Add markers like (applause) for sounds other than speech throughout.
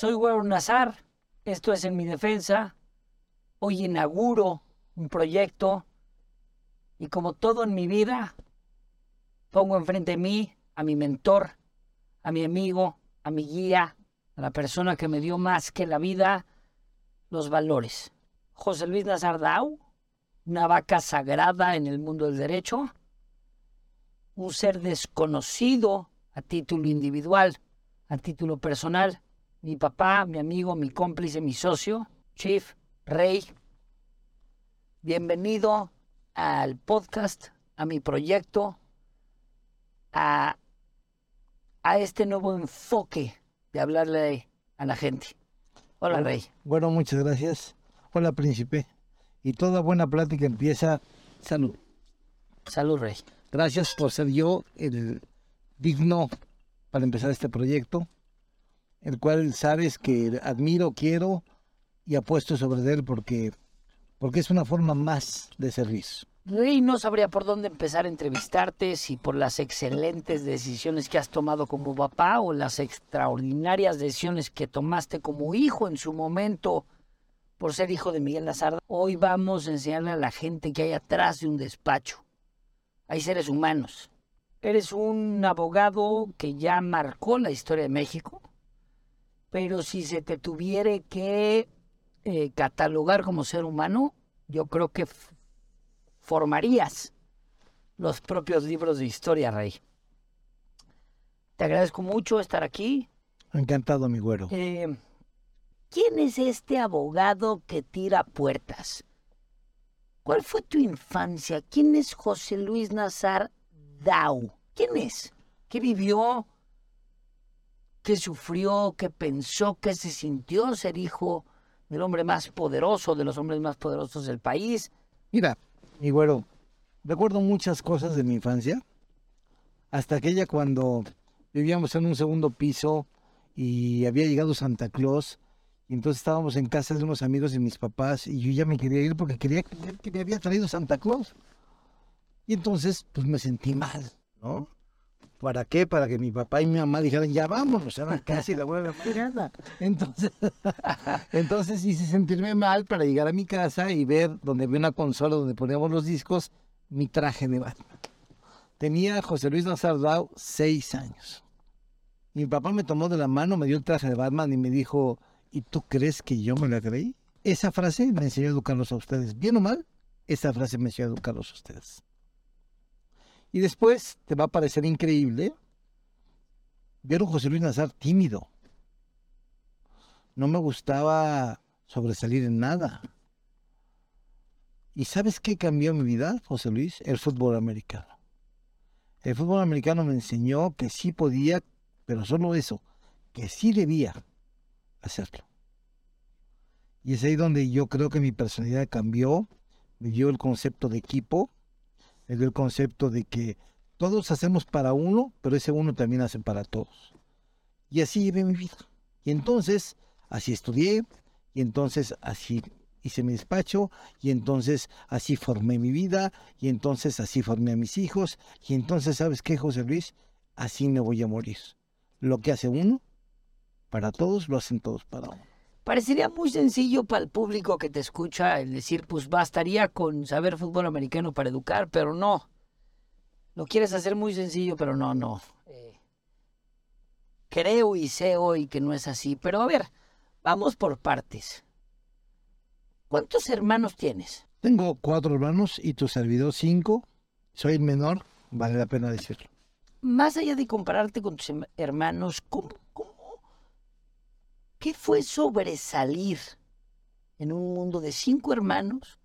Soy Güero Nazar, esto es En mi defensa. Hoy inauguro un proyecto y como todo en mi vida, pongo enfrente de mí a mi mentor, a mi amigo, a mi guía, a la persona que me dio más que la vida, los valores. José Luis Nazardau, una vaca sagrada en el mundo del derecho, un ser desconocido a título individual, a título personal, mi papá, mi amigo, mi cómplice, mi socio, Chief, Rey. Bienvenido al podcast, a mi proyecto, a, a este nuevo enfoque de hablarle a la gente. Hola, Rey. Bueno, muchas gracias. Hola, príncipe. Y toda buena plática empieza. Salud. Salud, Rey. Gracias por ser yo el digno para empezar este proyecto, el cual sabes que admiro, quiero y apuesto sobre él porque, porque es una forma más de servicio. Rey, no sabría por dónde empezar a entrevistarte, si por las excelentes decisiones que has tomado como papá o las extraordinarias decisiones que tomaste como hijo en su momento por ser hijo de Miguel Lazarda. Hoy vamos a enseñarle a la gente que hay atrás de un despacho. Hay seres humanos. Eres un abogado que ya marcó la historia de México, pero si se te tuviera que eh, catalogar como ser humano, yo creo que formarías los propios libros de historia, Rey. Te agradezco mucho estar aquí. Encantado, mi güero. Eh, ¿Quién es este abogado que tira puertas? ¿Cuál fue tu infancia? ¿Quién es José Luis Nazar Dau? ¿Quién es? ¿Qué vivió? ¿Qué sufrió? ¿Qué pensó? ¿Qué se sintió ser hijo del hombre más poderoso, de los hombres más poderosos del país? Mira, mi güero, recuerdo muchas cosas de mi infancia. Hasta aquella cuando vivíamos en un segundo piso y había llegado Santa Claus. Y entonces estábamos en casa de unos amigos de mis papás y yo ya me quería ir porque quería que me había traído Santa Claus. Y entonces, pues me sentí mal, ¿no? ¿Para qué? Para que mi papá y mi mamá dijeran, ya vámonos, era casi la buena mañana. Entonces, (laughs) entonces hice sentirme mal para llegar a mi casa y ver donde había una consola donde poníamos los discos, mi traje de Batman. Tenía José Luis Nazardao seis años. Mi papá me tomó de la mano, me dio el traje de Batman y me dijo, ¿y tú crees que yo me la creí? Esa frase me enseñó a educarlos a ustedes. Bien o mal, esa frase me enseñó a educarlos a ustedes. Y después te va a parecer increíble ver a José Luis Nazar tímido. No me gustaba sobresalir en nada. ¿Y sabes qué cambió mi vida, José Luis? El fútbol americano. El fútbol americano me enseñó que sí podía, pero solo eso, que sí debía hacerlo. Y es ahí donde yo creo que mi personalidad cambió, me dio el concepto de equipo, me dio el concepto de que todos hacemos para uno, pero ese uno también hace para todos. Y así llevé mi vida. Y entonces, así estudié, y entonces así hice mi despacho, y entonces así formé mi vida, y entonces así formé a mis hijos, y entonces, ¿sabes qué, José Luis? Así me voy a morir. Lo que hace uno, para todos, lo hacen todos para uno. Parecería muy sencillo para el público que te escucha el decir, pues bastaría con saber fútbol americano para educar, pero no. Lo quieres hacer muy sencillo, pero no, no. Eh, creo y sé hoy que no es así, pero a ver, vamos por partes. ¿Cuántos hermanos tienes? Tengo cuatro hermanos y tu servidor cinco. Soy el menor, vale la pena decirlo. Más allá de compararte con tus hermanos, ¿cómo, cómo ¿Qué fue sobresalir en un mundo de cinco hermanos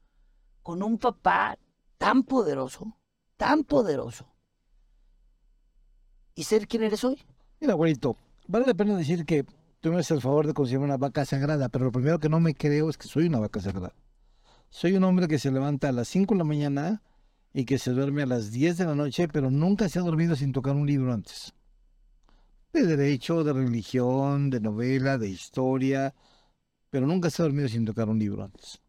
con un papá tan poderoso, tan poderoso, y ser quien eres hoy? Mira, abuelito, vale la pena decir que tú me haces el favor de considerar una vaca sagrada, pero lo primero que no me creo es que soy una vaca sagrada. Soy un hombre que se levanta a las 5 de la mañana y que se duerme a las 10 de la noche, pero nunca se ha dormido sin tocar un libro antes de derecho, de religión, de novela, de historia, pero nunca se ha dormido sin tocar un libro antes.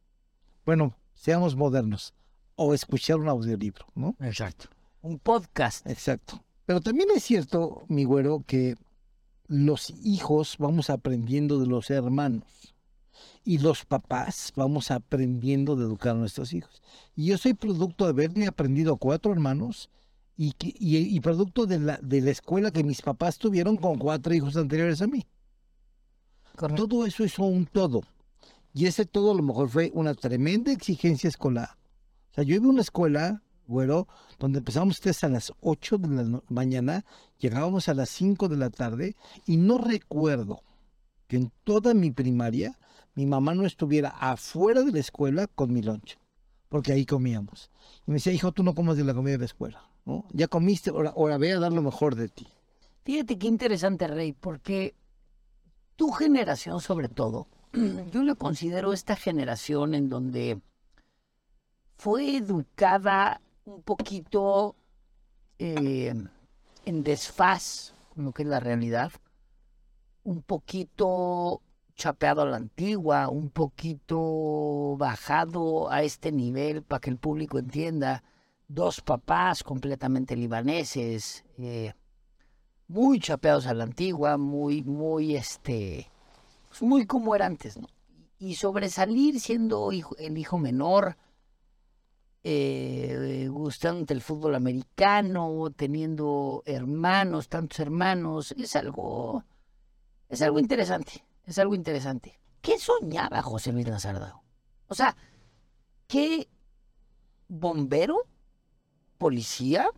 Bueno, seamos modernos, o escuchar un audiolibro, ¿no? Exacto. Un podcast. Exacto. Pero también es cierto, mi güero, que los hijos vamos aprendiendo de los hermanos y los papás vamos aprendiendo de educar a nuestros hijos. Y yo soy producto de haberme aprendido cuatro hermanos y, y, producto de la, de la escuela que mis papás tuvieron con cuatro hijos anteriores a mí. Todo eso es un todo. Y ese todo a lo mejor fue una tremenda exigencia escolar. O sea, yo iba a una escuela, bueno, donde empezábamos a las 8 de la mañana, llegábamos a las 5 de la tarde y no recuerdo que en toda mi primaria mi mamá no estuviera afuera de la escuela con mi lonche, porque ahí comíamos. Y me decía, hijo, tú no comes de la comida de la escuela, Ya comiste, ahora, ahora ve a dar lo mejor de ti. Fíjate qué interesante, Rey, porque tu generación sobre todo, (clears throat) yo la considero esta generación en donde fue educada un poquito eh, en desfaz con lo que es la realidad, un poquito chapeado a la antigua, un poquito bajado a este nivel para que el público entienda. Dos papás completamente libaneses, eh, muy chapeados a la antigua, muy, muy, este, pues, muy como era antes, ¿no? Y sobresalir siendo el hijo menor, eh, gustándote el fútbol americano, teniendo hermanos, tantos hermanos, es algo, es algo interesante, es algo interesante. ¿Qué soñaba José Luis Lazardao? O sea, ¿qué bombero? ¿Policía?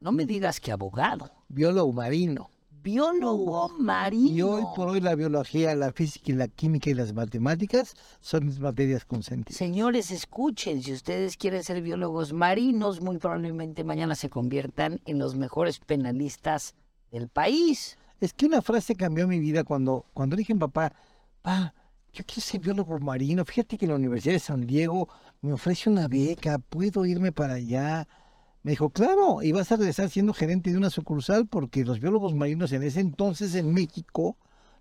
No me digas que abogado. Biólogo marino. Biólogo marino. Y hoy por hoy la biología, la física y la química y las matemáticas son mis materias consentidas. Señores, escuchen, si ustedes quieren ser biólogos marinos, muy probablemente mañana se conviertan en los mejores penalistas del país. Es que una frase cambió mi vida cuando, cuando dije a mi papá, pa, yo quiero ser biólogo marino. Fíjate que la Universidad de San Diego me ofrece una beca, puedo irme para allá. Me dijo, claro, y vas a regresar siendo gerente de una sucursal porque los biólogos marinos en ese entonces en México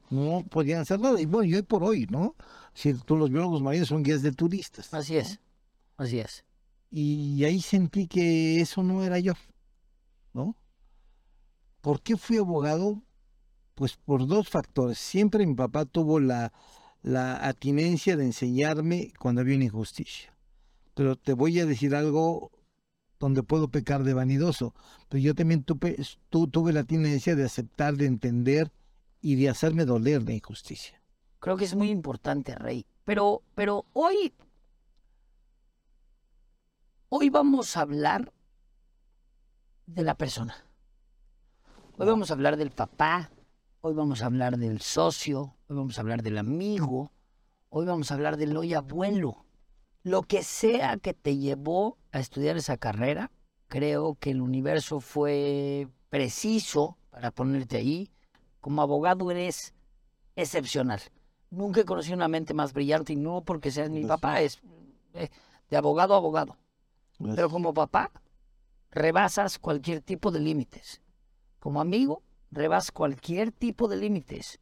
no podían hacer nada. Y bueno, y hoy por hoy, ¿no? Si tú los biólogos marinos son guías de turistas. Así es, así es. Y ahí sentí que eso no era yo, ¿no? ¿Por qué fui abogado? Pues por dos factores. Siempre mi papá tuvo la, la atinencia de enseñarme cuando había una injusticia. Pero te voy a decir algo donde puedo pecar de vanidoso, pero yo también tuve, tuve la tendencia de aceptar, de entender y de hacerme doler de injusticia. Creo que es muy importante, Rey. Pero, pero hoy, hoy vamos a hablar de la persona. Hoy vamos a hablar del papá, hoy vamos a hablar del socio, hoy vamos a hablar del amigo, hoy vamos a hablar del hoy abuelo. Lo que sea que te llevó a estudiar esa carrera, creo que el universo fue preciso para ponerte ahí. Como abogado eres excepcional. Nunca he conocido una mente más brillante y no porque seas mi papá, es eh, de abogado a abogado. Pero como papá, rebasas cualquier tipo de límites. Como amigo, rebasas cualquier tipo de límites.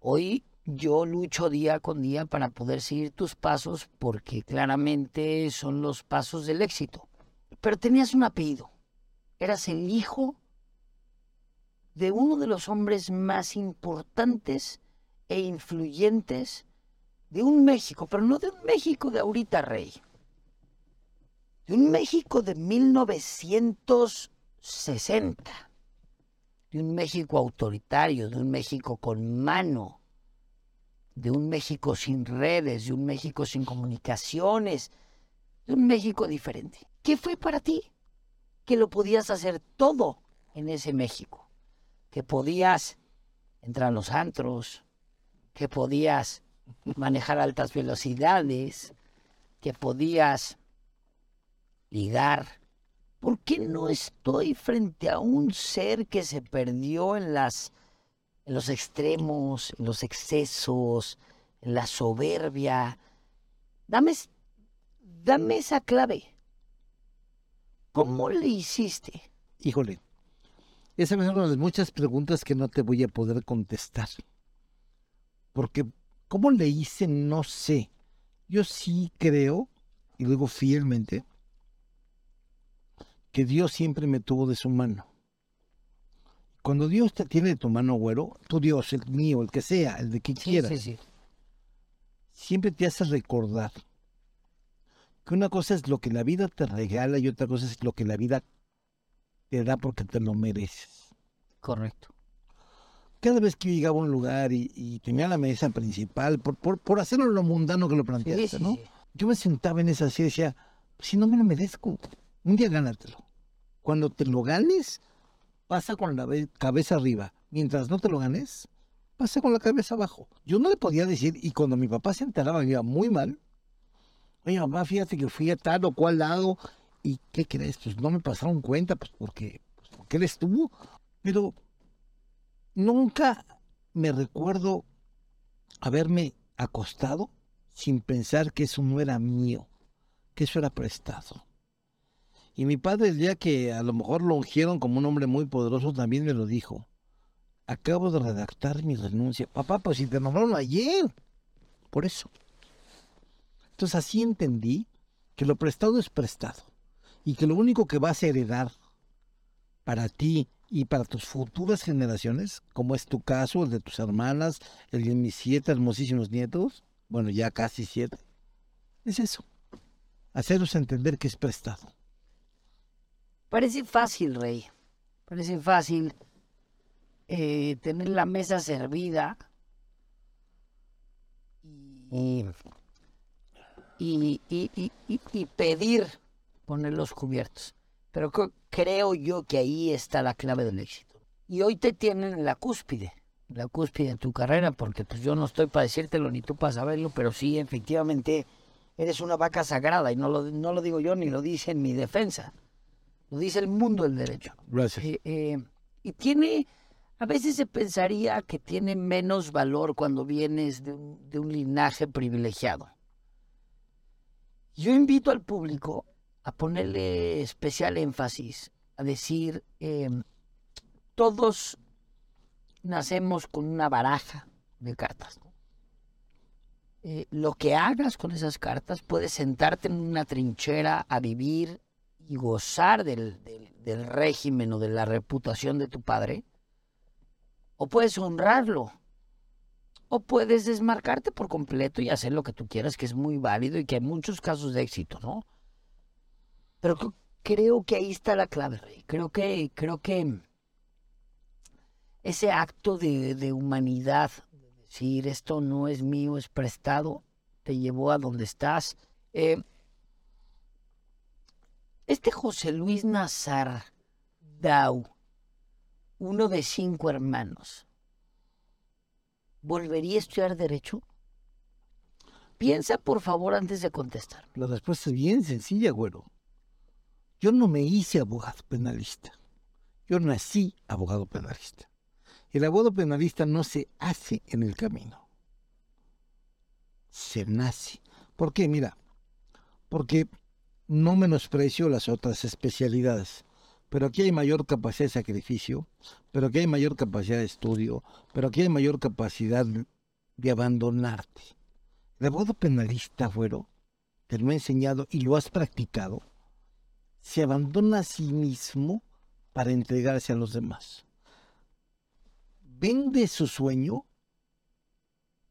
Hoy yo lucho día con día para poder seguir tus pasos porque claramente son los pasos del éxito. Pero tenías un apellido. Eras el hijo de uno de los hombres más importantes e influyentes de un México, pero no de un México de ahorita, rey. De un México de 1960. De un México autoritario, de un México con mano, de un México sin redes, de un México sin comunicaciones, de un México diferente. ¿Qué fue para ti? Que lo podías hacer todo en ese México. Que podías entrar a los antros, que podías manejar altas velocidades, que podías ligar. ¿Por qué no estoy frente a un ser que se perdió en las en los extremos, en los excesos, en la soberbia. Dame, dame esa clave. ¿Cómo le hiciste? Híjole, esa es una de muchas preguntas que no te voy a poder contestar. Porque, ¿cómo le hice? No sé. Yo sí creo, y luego fielmente, que Dios siempre me tuvo de su mano cuando Dios te tiene de tu mano, güero, tu Dios, el mío, el que sea, el de quien Sí, quieras, sí, sí. siempre te hace recordar que una cosa es lo que la vida te regala y otra cosa es lo que la vida te da porque te lo mereces. Correcto. Cada vez que yo llegaba a un lugar y, y tenía la mesa principal, por, por, por hacerlo lo mundano que lo planteaste, ¿no? Yo me sentaba en esa silla y decía, si no me lo merezco, un día gánatelo. Cuando te lo ganes, pasa con la cabeza arriba. Mientras no te lo ganes, pasa con la cabeza abajo. Yo no le podía decir, y cuando mi papá se enteraba, me iba muy mal. Oye, mamá, fíjate que fui a tal o cual lado, ¿y qué crees? Pues no me pasaron cuenta, pues porque, pues porque él estuvo. Pero nunca me recuerdo haberme acostado sin pensar que eso no era mío, que eso era prestado. Y mi padre, el día que a lo mejor lo ungieron como un hombre muy poderoso, también me lo dijo. Acabo de redactar mi renuncia. Papá, pues si te nombraron ayer. Por eso. Entonces así entendí que lo prestado es prestado. Y que lo único que vas a heredar para ti y para tus futuras generaciones, como es tu caso, el de tus hermanas, el de mis siete hermosísimos nietos, bueno, ya casi siete, es eso. Haceros entender que es prestado. Parece fácil, Rey. Parece fácil eh, tener la mesa servida y, y, y- y- pedir poner los cubiertos. Pero cre- creo yo que ahí está la clave del éxito. Y hoy te tienen en la cúspide, la cúspide de tu carrera, porque pues yo no estoy para decírtelo ni tú para saberlo, pero sí, efectivamente, eres una vaca sagrada y no lo, no lo digo yo ni lo dice en mi defensa. Lo dice el mundo del derecho. Gracias. Eh, eh, y tiene, a veces se pensaría que tiene menos valor cuando vienes de un, de un linaje privilegiado. Yo invito al público a ponerle especial énfasis, a decir, eh, todos nacemos con una baraja de cartas. ¿no? Eh, lo que hagas con esas cartas, puedes sentarte en una trinchera a vivir y gozar del, del- régimen o de la reputación de tu padre, o puedes honrarlo, o puedes desmarcarte por completo y hacer lo que tú quieras, que es muy válido y que hay muchos casos de éxito, ¿no? Pero cre- creo que ahí está la clave, Rey. Creo que, creo que ese acto de, de humanidad, de decir esto no es mío, es prestado, te llevó a donde estás. Eh, este José Luis Nazar Dau, uno de cinco hermanos, ¿volvería a estudiar Derecho? Piensa, por favor, antes de contestar. La respuesta es bien sencilla, güero. Yo no me hice abogado penalista. Yo nací abogado penalista. El abogado penalista no se hace en el camino. Se nace. ¿Por qué? Mira, porque no menosprecio las otras especialidades, pero aquí hay mayor capacidad de sacrificio, pero aquí hay mayor capacidad de estudio, pero aquí hay mayor capacidad de abandonarte. El abogado penalista, güero, te lo he enseñado y lo has practicado, se abandona a sí mismo para entregarse a los demás. Vende su sueño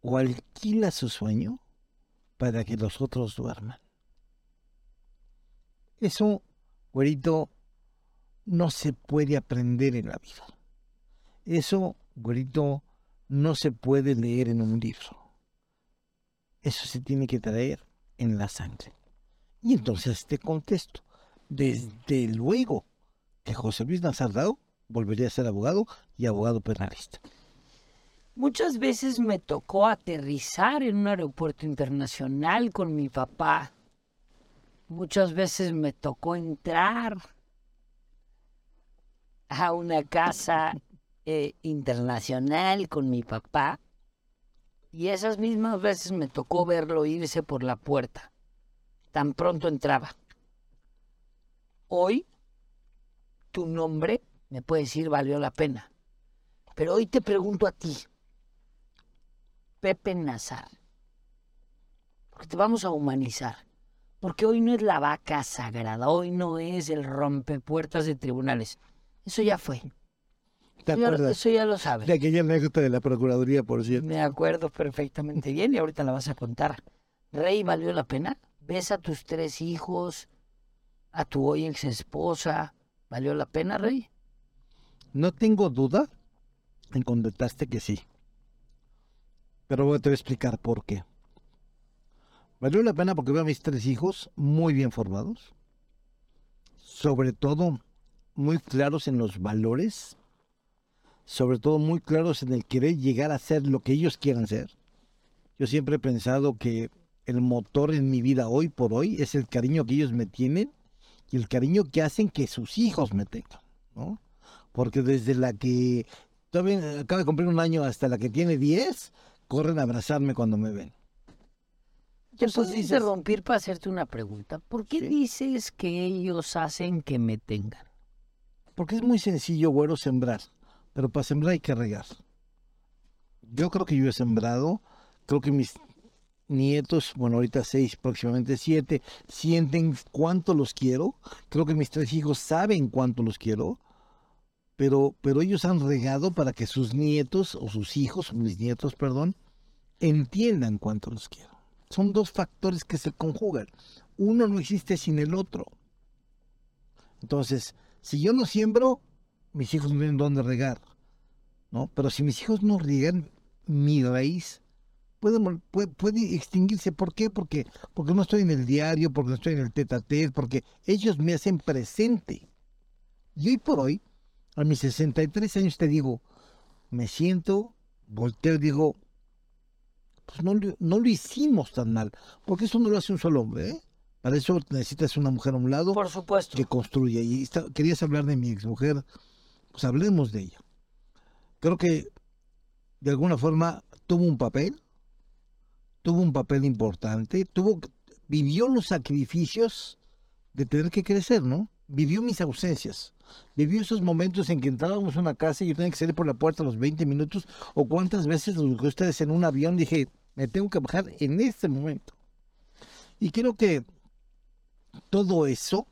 o alquila su sueño para que los otros duerman. Eso, güerito, no se puede aprender en la vida. Eso, güerito, no se puede leer en un libro. Eso se tiene que traer en la sangre. Y entonces te contesto, desde luego que José Luis Nazardao volvería a ser abogado y abogado penalista. Muchas veces me tocó aterrizar en un aeropuerto internacional con mi papá. Muchas veces me tocó entrar a una casa eh, internacional con mi papá. Y esas mismas veces me tocó verlo irse por la puerta. Tan pronto entraba. Hoy, tu nombre, me puede decir, valió la pena. Pero hoy te pregunto a ti, Pepe Nazar, porque te vamos a humanizar. Porque hoy no es la vaca sagrada, hoy no es el rompepuertas de tribunales. Eso ya fue. ¿Te Eso ya- acuerdas? Eso ya lo sabes. De aquella anécdota de la Procuraduría, por cierto. Me acuerdo perfectamente bien y ahorita la vas a contar. Rey, ¿valió la pena? ¿Ves a tus tres hijos, a tu hoy ex esposa? ¿Valió la pena, Rey? No tengo duda en contestarte que sí. Pero voy- te voy a explicar por qué. Valió la pena porque veo a mis tres hijos muy bien formados. Sobre todo, muy claros en los valores. Sobre todo, muy claros en el querer llegar a ser lo que ellos quieran ser. Yo siempre he pensado que el motor en mi vida hoy por hoy es el cariño que ellos me tienen y el cariño que hacen que sus hijos me tengan, ¿no? Porque desde la que todavía acaba de cumplir un año hasta la que tiene 10, corren a abrazarme cuando me ven. Te puedo dices- interrumpir para hacerte una pregunta. ¿Por qué Sí. dices que ellos hacen que me tengan? Porque es muy sencillo, güero, sembrar. Pero para sembrar hay que regar. Yo creo que yo he sembrado, creo que mis nietos, bueno, ahorita seis, próximamente siete, sienten cuánto los quiero. Creo que mis tres hijos saben cuánto los quiero. Pero, pero ellos han regado para que sus nietos, o sus hijos, mis nietos, perdón, entiendan cuánto los quiero. Son dos factores que se conjugan. Uno no existe sin el otro. Entonces, si yo no siembro, mis hijos no tienen dónde regar, ¿no? Pero si mis hijos no riegan, mi raíz puede, puede, extinguirse. ¿Por qué? Porque, porque no estoy en el diario, porque no estoy en el tete a tete, porque ellos me hacen presente. Y hoy por hoy, a mis 63 años te digo, me siento, volteo y digo, pues no, lo- no lo hicimos tan mal, porque eso no lo hace un solo hombre, ¿eh? Para eso necesitas una mujer a un lado Por supuesto. que construye. Y está- querías hablar de mi exmujer, pues hablemos de ella. Creo que de alguna forma tuvo un papel, tuvo un papel importante, tuvo, vivió los sacrificios de tener que crecer, ¿no? Vivió mis ausencias, vivió esos momentos en que entrábamos a una casa y yo tenía que salir por la puerta a los 20 minutos, o cuántas veces los que ustedes en un avión dije, me tengo que bajar en este momento. Y creo que todo eso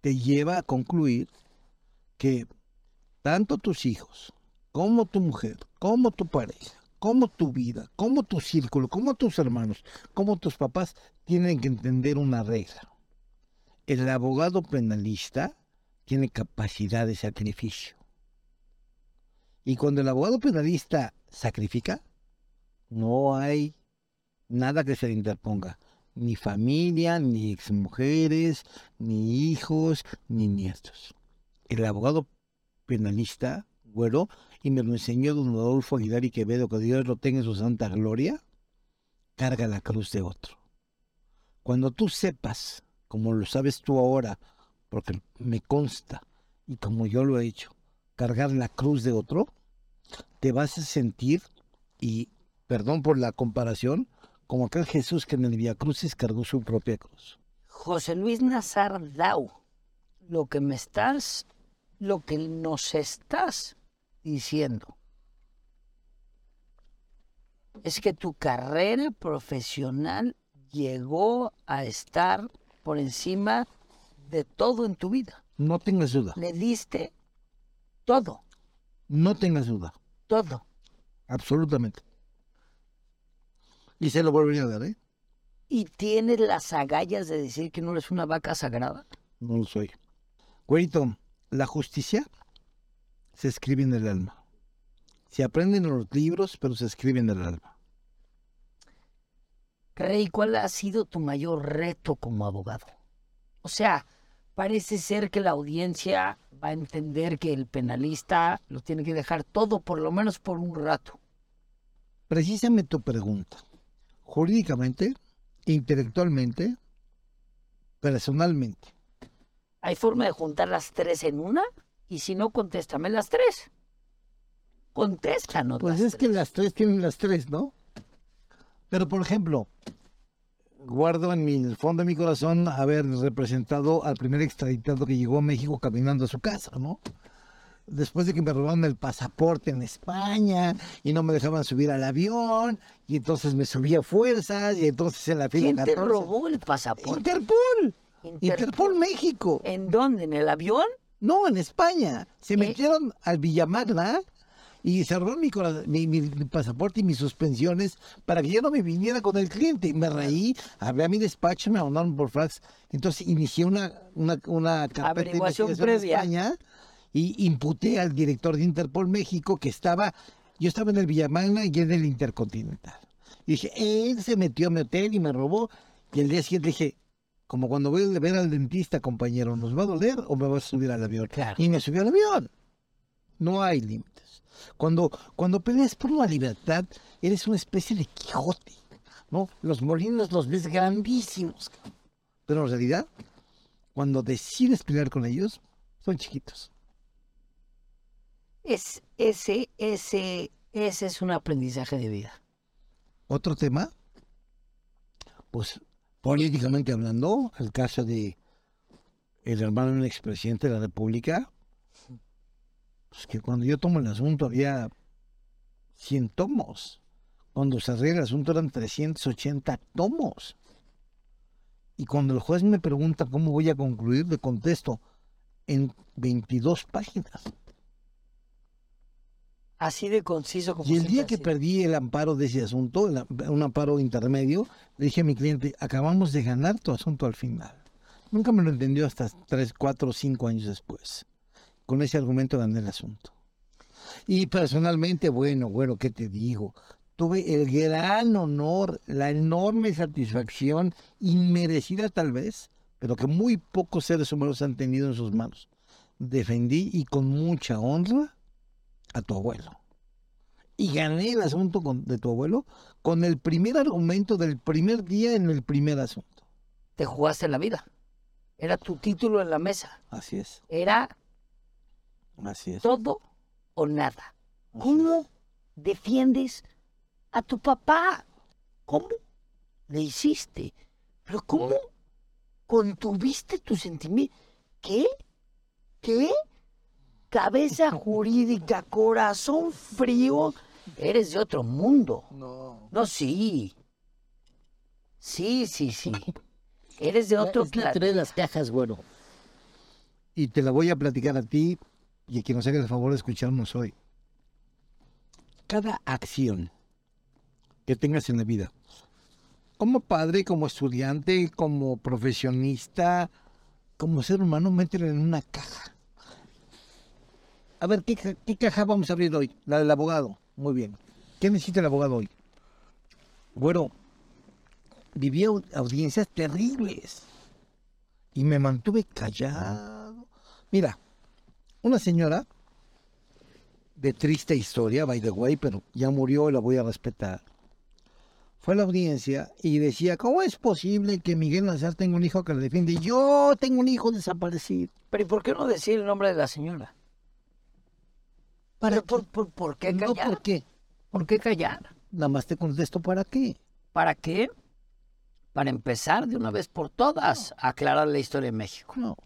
te lleva a concluir que tanto tus hijos, como tu mujer, como tu pareja, como tu vida, como tu círculo, como tus hermanos, como tus papás, tienen que entender una regla. El abogado penalista tiene capacidad de sacrificio. Y cuando el abogado penalista sacrifica, no hay nada que se le interponga. Ni familia, ni exmujeres, ni hijos, ni nietos. El abogado penalista, güero, y me lo enseñó don Adolfo Aguilar y Quevedo, que Dios lo tenga en su santa gloria, carga la cruz de otro. Cuando tú sepas, como lo sabes tú ahora, porque me consta, y como yo lo he hecho, cargar la cruz de otro, te vas a sentir, y perdón por la comparación, como aquel Jesús que en el Via Crucis cargó su propia cruz. José Luis Nazar Dau, lo que me estás, lo que nos estás diciendo es que tu carrera profesional llegó a estar por encima de todo en tu vida. No tengas duda, Le diste todo, no tengas duda, todo. absolutamente. Y se lo volvería a dar, ¿eh? Y tienes las agallas de decir que no eres una vaca sagrada. No lo soy. Güerito, la justicia se escribe en el alma. Se aprenden en los libros, pero se escribe en el alma. Rey, ¿cuál ha sido tu mayor reto como abogado? O sea, parece ser que la audiencia va a entender que el penalista lo tiene que dejar todo, por lo menos por un rato. Precisamente tu pregunta. Jurídicamente, intelectualmente, personalmente. ¿Hay forma de juntar las tres en una? Y si no, contéstame las tres. Contéstanos. Pues es que las tres tienen las tres, ¿no? Pero, por ejemplo, guardo en mi en el fondo de mi corazón haber representado al primer extraditado que llegó a México caminando a su casa, ¿no? Después de que me robaron el pasaporte en España y no me dejaban subir al avión, y entonces me subí a fuerzas, y entonces en la fila ¿Quién te 14. robó el pasaporte? Interpol. Interpol. Interpol México. ¿En dónde? ¿En el avión? No, en España. Se ¿Eh? metieron al Villamagna y cerró mi, mi, mi- mi pasaporte y mis suspensiones para que yo no me viniera con el cliente. Y me reí, hablé a mi despacho, me mandaron por fax. Entonces inicié una, una, una carpeta de investigación en previa. España y imputé al director de Interpol México que estaba, yo estaba en el Villamagna y en el Intercontinental. Y dije, él se metió a mi hotel y me robó. Y el día siguiente dije, como cuando voy a ver al dentista, compañero, ¿nos va a doler o me vas a subir al avión? Claro. Y me subió al avión. No hay límites. Cuando, cuando peleas por la libertad, eres una especie de Quijote. ¿no? Los molinos los ves grandísimos. Pero en realidad, cuando decides pelear con ellos, son chiquitos. Es, ese, ese, ese es un aprendizaje de vida. Otro tema, pues políticamente hablando, el caso de el hermano de un expresidente de la República, pues que cuando yo tomo el asunto había 100 tomos. Cuando cerré el asunto eran 380 tomos. Y cuando el juez me pregunta cómo voy a concluir, le contesto en 22 páginas. Así de conciso como Y el día que sido. perdí el amparo de ese asunto, el un amparo intermedio, le dije a mi cliente, acabamos de ganar tu asunto al final. Nunca me lo entendió hasta tres, cuatro o cinco años después. Con ese argumento gané el asunto. Y personalmente, bueno, bueno, ¿qué te digo? Tuve el gran honor, la enorme satisfacción, inmerecida tal vez, pero que muy pocos seres humanos han tenido en sus manos. Defendí y con mucha honra a tu abuelo. Y gané el asunto con- de tu abuelo con el primer argumento del primer día en el primer asunto. Te jugaste la vida. Era tu título en la mesa. Así es, Era así es. todo o nada. así ¿Cómo defiendes a tu papá? ¿Cómo le hiciste? ¿Pero cómo contuviste tu sentimiento? ¿Qué? ¿Qué? Cabeza jurídica, corazón frío. Eres de otro mundo. No. No, sí. Sí, sí, sí. Eres de otro planeta. Tres las cajas, bueno. Y te la voy a platicar a ti y a quien nos haga el favor de escucharnos hoy. Cada acción que tengas en la vida, como padre, como estudiante, como profesionista, como ser humano, métela en una caja. A ver, ¿qué, ca- qué caja vamos a abrir hoy? La del abogado. Muy bien. ¿Qué necesita el abogado hoy? Bueno, viví au- audiencias terribles y me mantuve callado. Mira, una señora de triste historia, by the way, pero ya murió y la voy a respetar. Fue a la audiencia y decía, ¿cómo es posible que Miguel Nazar tenga un hijo que le defiende? Yo tengo un hijo desaparecido. Pero ¿y por qué no decir el nombre de la señora? ¿Para por, por, por qué No, callar? ¿por qué? ¿Por qué callar? Nada más te contesto, ¿para qué? ¿Para qué? Para empezar de una vez por todas a aclarar la historia de México. No,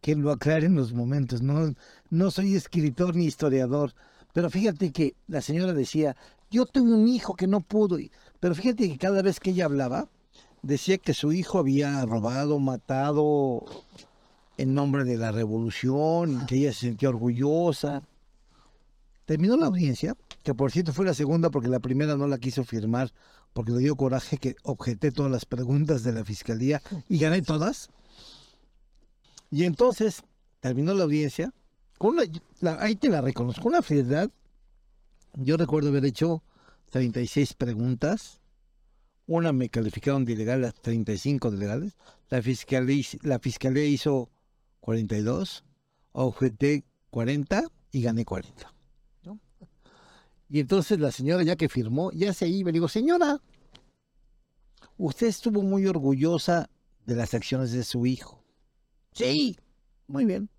que lo aclare en los momentos. No, no soy escritor ni historiador. Pero fíjate que la señora decía, yo tuve un hijo que no pudo. Pero fíjate que cada vez que ella hablaba, decía que su hijo había robado, matado en nombre de la revolución, y que ella se sentía orgullosa. Terminó la audiencia, que por cierto fue la segunda porque la primera no la quiso firmar, porque le dio coraje que objeté todas las preguntas de la fiscalía y gané todas. Y entonces terminó la audiencia. Con una, la- ahí te la reconozco, con una frialdad. Yo recuerdo haber hecho 36 preguntas. Una me calificaron de ilegal, las 35 de legales. La fiscalía, la fiscalía hizo 42, objeté 40 y gané 40. Y entonces la señora ya que firmó, ya se iba. Le digo, señora, usted estuvo muy orgullosa de las acciones de su hijo. Sí, muy bien.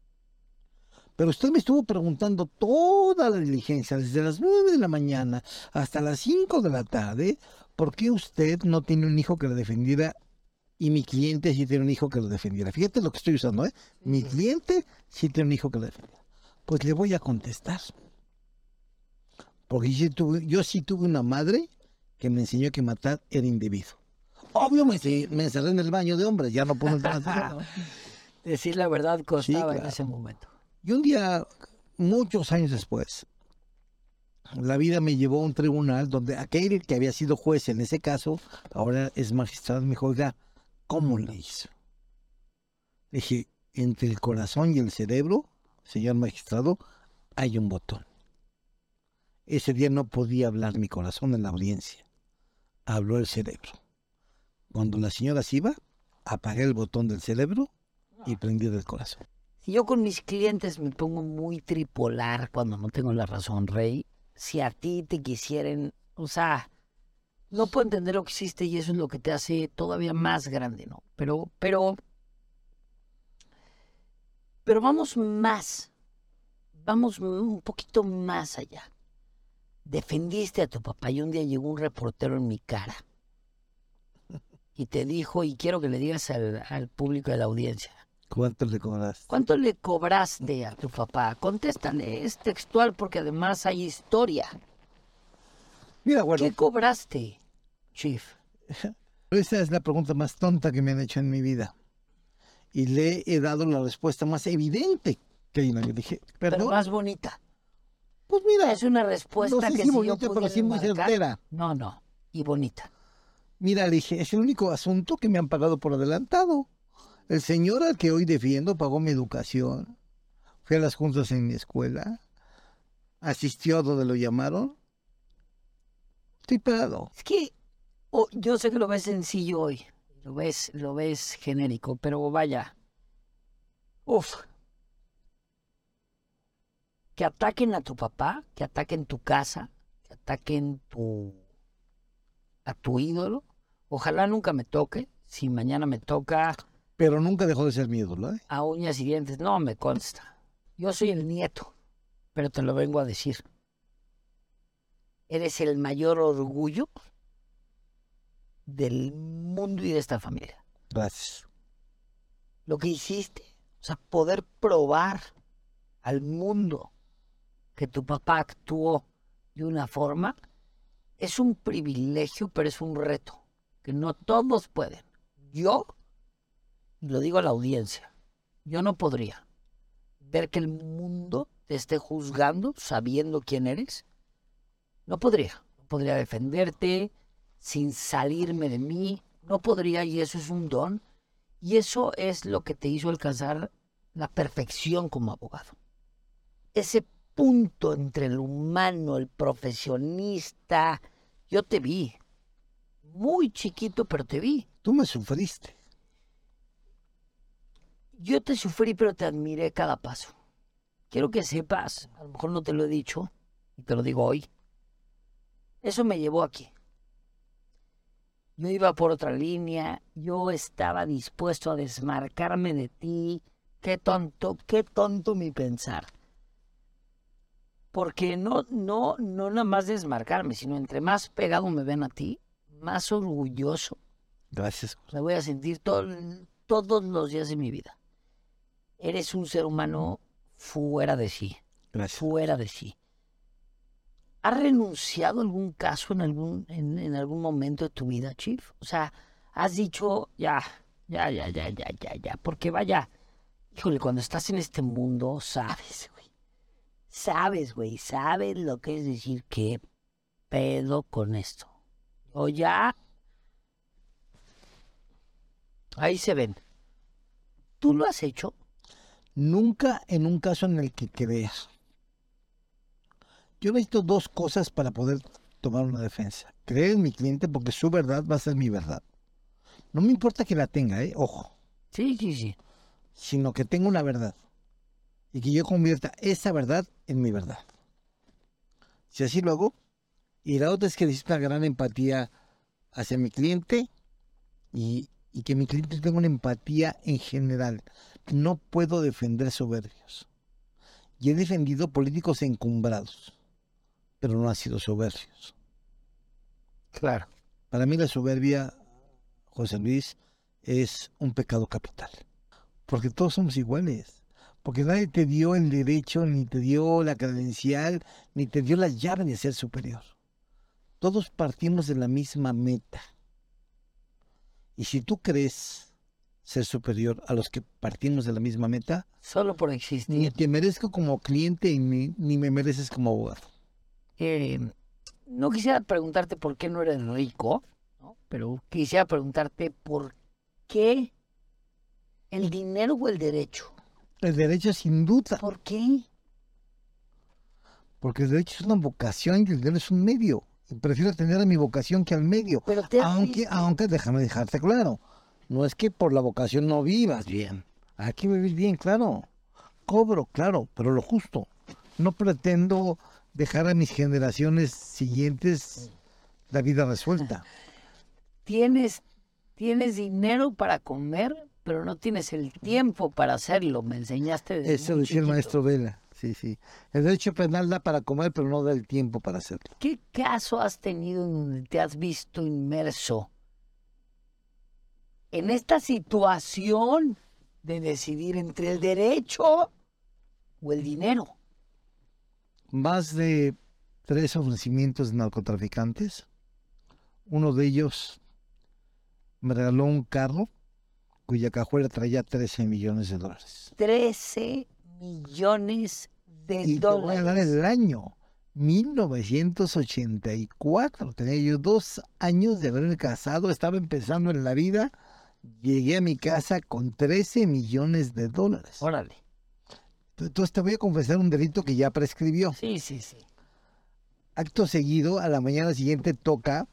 Pero usted me estuvo preguntando toda la diligencia, desde las 9 de la mañana hasta las 5 de la tarde, ¿por qué usted no tiene un hijo que lo defendiera y mi cliente sí tiene un hijo que lo defendiera? Fíjate lo que estoy usando, ¿eh? Mi cliente sí tiene un hijo que lo defendiera. Pues le voy a contestar. Porque yo, tuve- yo sí tuve una madre que me enseñó que matar era indebido. Obvio me, me encerré en el baño de hombres, ya no puedo entrar. (laughs) Decir la verdad costaba en claro. ese momento. Y un día, muchos años después, la vida me llevó a un tribunal donde aquel que había sido juez en ese caso, ahora es magistrado, me dijo, oiga, ¿cómo le hizo? Le dije, entre el corazón y el cerebro, señor magistrado, hay un botón. Ese día no podía hablar mi corazón en la audiencia. Habló el cerebro. Cuando la señora se iba, apagué el botón del cerebro y prendí el corazón. Yo con mis clientes me pongo muy tripolar cuando no tengo la razón, Rey, si a ti te quisieran, o sea, no puedo entender lo que existe y eso es lo que te hace todavía más grande, ¿no? Pero, pero, pero vamos más, vamos un poquito más allá. Defendiste a tu papá y un día llegó un reportero en mi cara (laughs) y te dijo, y quiero que le digas al, al público de la audiencia, ¿Cuánto le cobraste? ¿Cuánto le cobraste a tu papá? Contéstale, es textual porque además hay historia. Mira, bueno, ¿Qué cobraste, Chief? (laughs) esa es la pregunta más tonta que me han hecho en mi vida. Y le he dado la respuesta más evidente que hay. Yo dije, Pero perdón. más bonita. Pues mira, Es una respuesta no sé que si pero sí muy certera. No, no. Y bonita. Mira, le dije, es el único asunto que me han pagado por adelantado. El señor al que hoy defiendo pagó mi educación. Fui a las juntas en mi escuela. Asistió a donde lo llamaron. Estoy pagado. Es que oh, yo sé que lo ves sencillo hoy. Lo ves, lo ves genérico, pero vaya. Uf. Que ataquen a tu papá, que ataquen tu casa, que ataquen tu a tu ídolo. Ojalá nunca me toque. Si mañana me toca Pero nunca dejó de ser mi ídolo, ¿eh? a uñas y dientes, no me consta. Yo soy el nieto, pero te lo vengo a decir. Eres el mayor orgullo del mundo y de esta familia. Gracias. Lo que hiciste, o sea, poder probar al mundo que tu papá actuó de una forma, es un privilegio, pero es un reto, que no todos pueden. Yo, y lo digo a la audiencia, yo no podría ver que el mundo te esté juzgando sabiendo quién eres. No podría. No podría defenderte sin salirme de mí. No podría y eso es un don. Y eso es lo que te hizo alcanzar la perfección como abogado. Ese punto entre el humano, el profesionista. Yo te vi. Muy chiquito, pero te vi. Tú me sufriste. Yo te sufrí, pero te admiré cada paso. Quiero que sepas, a lo mejor no te lo he dicho, y te lo digo hoy. Eso me llevó aquí. Yo iba por otra línea, yo estaba dispuesto a desmarcarme de ti. Qué tonto, qué tonto mi pensar. Porque no, no, no nada más desmarcarme, sino entre más pegado me ven a ti, más orgulloso Gracias. me voy a sentir todo- todos los días de mi vida. Eres un ser humano fuera de sí, Gracias. fuera de sí. ¿Has renunciado a algún caso en algún, en, en algún momento de tu vida, Chief? O sea, has dicho, ya, ya, ya, ya, ya, ya, ya, porque vaya, híjole, cuando estás en este mundo, sabes. Sabes, güey, sabes lo que es decir, qué pedo con esto. O ya Ahí se ven. ¿Tú lo has hecho? Nunca en un caso en el que creas. Yo necesito dos cosas para poder tomar una defensa. Creer en mi cliente porque su verdad va a ser mi verdad. No me importa que la tenga, ¿eh? ojo, Sí, sí, sí. sino que tenga una verdad. Y que yo convierta esa verdad en mi verdad. Si así lo hago, y la otra es que necesito una gran empatía hacia mi cliente y, y que mi cliente tenga una empatía en general. No puedo defender soberbios. Y he defendido políticos encumbrados, pero no han sido soberbios. Claro. Para mí la soberbia, José Luis, es un pecado capital. Porque todos somos iguales. Porque nadie te dio el derecho, ni te dio la credencial, ni te dio la llave de ser superior. Todos partimos de la misma meta. Y si tú crees ser superior a los que partimos de la misma meta, Solo por ni existir. te merezco como cliente y ni, ni me mereces como abogado. eh, no quisiera preguntarte por qué no eres rico, ¿no? pero quisiera preguntarte por qué el dinero o el derecho. El derecho sin duda, ¿Por qué? porque el derecho es una vocación y el dinero es un medio. Y prefiero tener a mi vocación que al medio. Pero te has Aunque, visto- aunque déjame dejarte claro, no es que por la vocación no vivas bien. Aquí vivir bien, claro. Cobro, claro, pero lo justo. No pretendo dejar a mis generaciones siguientes la vida resuelta. (laughs) tienes, tienes dinero para comer, pero no tienes el tiempo para hacerlo. Me enseñaste desde Eso decía el maestro Vela. Sí, sí. El derecho penal da para comer, pero no da el tiempo para hacerlo. ¿Qué caso has tenido en donde te has visto inmerso en esta situación de decidir entre el derecho o el dinero? Más de tres ofrecimientos de narcotraficantes. Uno de ellos me regaló un carro cuya cajuela traía 13 millones de dólares. 13 millones de Y te voy a dar dólares. el año. 1984. Tenía yo dos años de haberme casado, estaba empezando en la vida. Llegué a mi casa con 13 millones de dólares. Órale. Entonces te voy a confesar un delito que ya prescribió. Sí, sí, sí. Acto seguido, a la mañana siguiente toca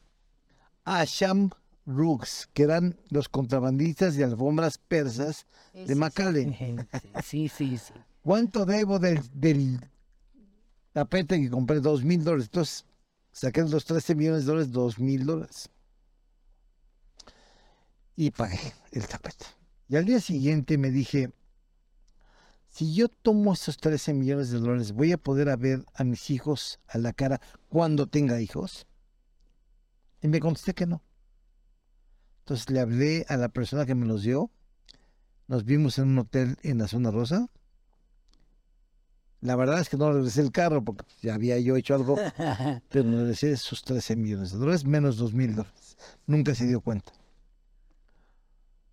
Asham Rooks, que eran los contrabandistas de alfombras persas de sí, McAllen. (laughs) Sí, sí, sí. ¿Cuánto debo del, del tapete que compré? Dos mil dólares. Entonces saqué los 13 millones de dólares, dos mil dólares. Y pagué el tapete. Y al día siguiente me dije, si yo tomo esos 13 millones de dólares, ¿voy a poder a ver a mis hijos a la cara cuando tenga hijos? Y me contesté que no. Entonces le hablé a la persona que me los dio. Nos vimos en un hotel en la zona rosa. La verdad es que no regresé el carro porque ya había yo hecho algo, (laughs) pero regresé esos 13 millones de dólares menos 2 mil dólares. Nunca se dio cuenta.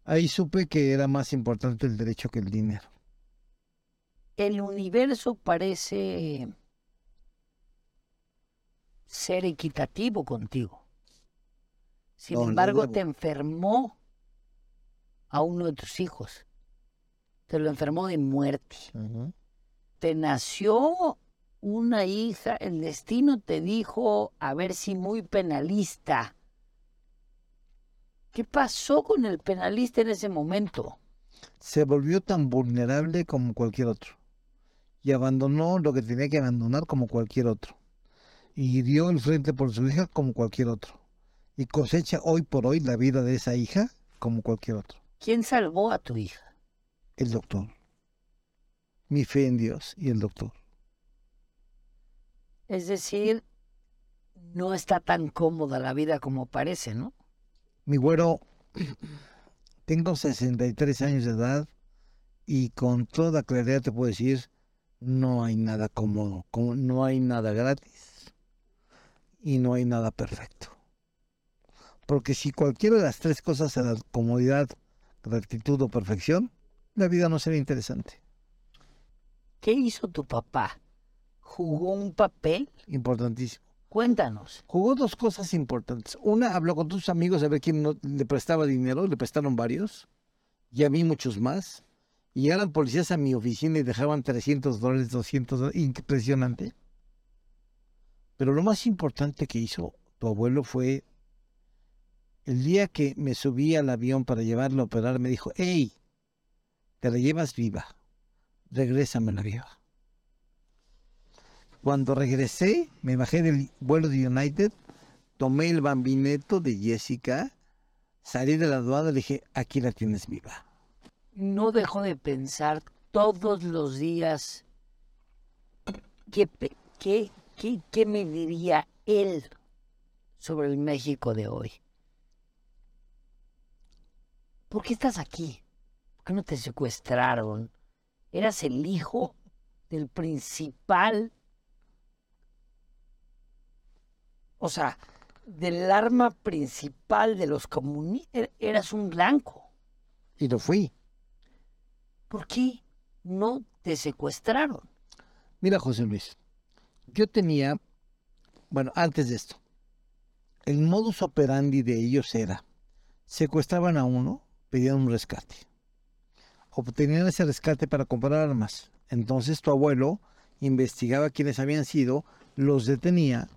Ahí supe que era más importante el derecho que el dinero. El universo parece ser equitativo contigo. Sin No, embargo, te enfermó a uno de tus hijos. Te lo enfermó de muerte. Te nació una hija, el destino te dijo, a ver si muy penalista. ¿Qué pasó con el penalista en ese momento? Se volvió tan vulnerable como cualquier otro. Y abandonó lo que tenía que abandonar como cualquier otro. Y dio el frente por su hija como cualquier otro. Y cosecha hoy por hoy la vida de esa hija como cualquier otro. ¿Quién salvó a tu hija? El doctor. Mi fe en Dios y el doctor. Es decir, no está tan cómoda la vida como parece, ¿no? Mi güero, tengo 63 años de edad y con toda claridad te puedo decir, no hay nada cómodo, no hay nada gratis y no hay nada perfecto. Porque si cualquiera de las tres cosas era comodidad, gratitud o perfección, la vida no sería interesante. ¿Qué hizo tu papá? ¿Jugó un papel? Importantísimo. Cuéntanos. Jugó dos cosas importantes. Una, habló con tus amigos a ver quién no- le prestaba dinero, le prestaron varios, y a mí muchos más. Y llegaron policías a mi oficina y dejaban 300 dólares, 200 dólares, impresionante. Pero lo más importante que hizo tu abuelo fue el día que me subí al avión para llevarlo a operar, me dijo, hey, te la llevas viva, regrésamela viva. Cuando regresé, me bajé del vuelo de United, tomé el bambineto de Jessica, salí de la aduana y dije, aquí la tienes viva. No dejo de pensar todos los días qué, qué, qué, qué me diría él sobre el México de hoy. ¿Por qué estás aquí? ¿Por qué no te secuestraron? Eras el hijo del principal, o sea, del arma principal de los comunistas. Eras un blanco. Y lo fui. ¿Por qué no te secuestraron? Mira, José Luis, yo tenía Bueno, antes de esto, el modus operandi de ellos era, secuestraban a uno, pedían un rescate. Obtenían ese rescate para comprar armas. Entonces tu abuelo investigaba quiénes habían sido, los detenía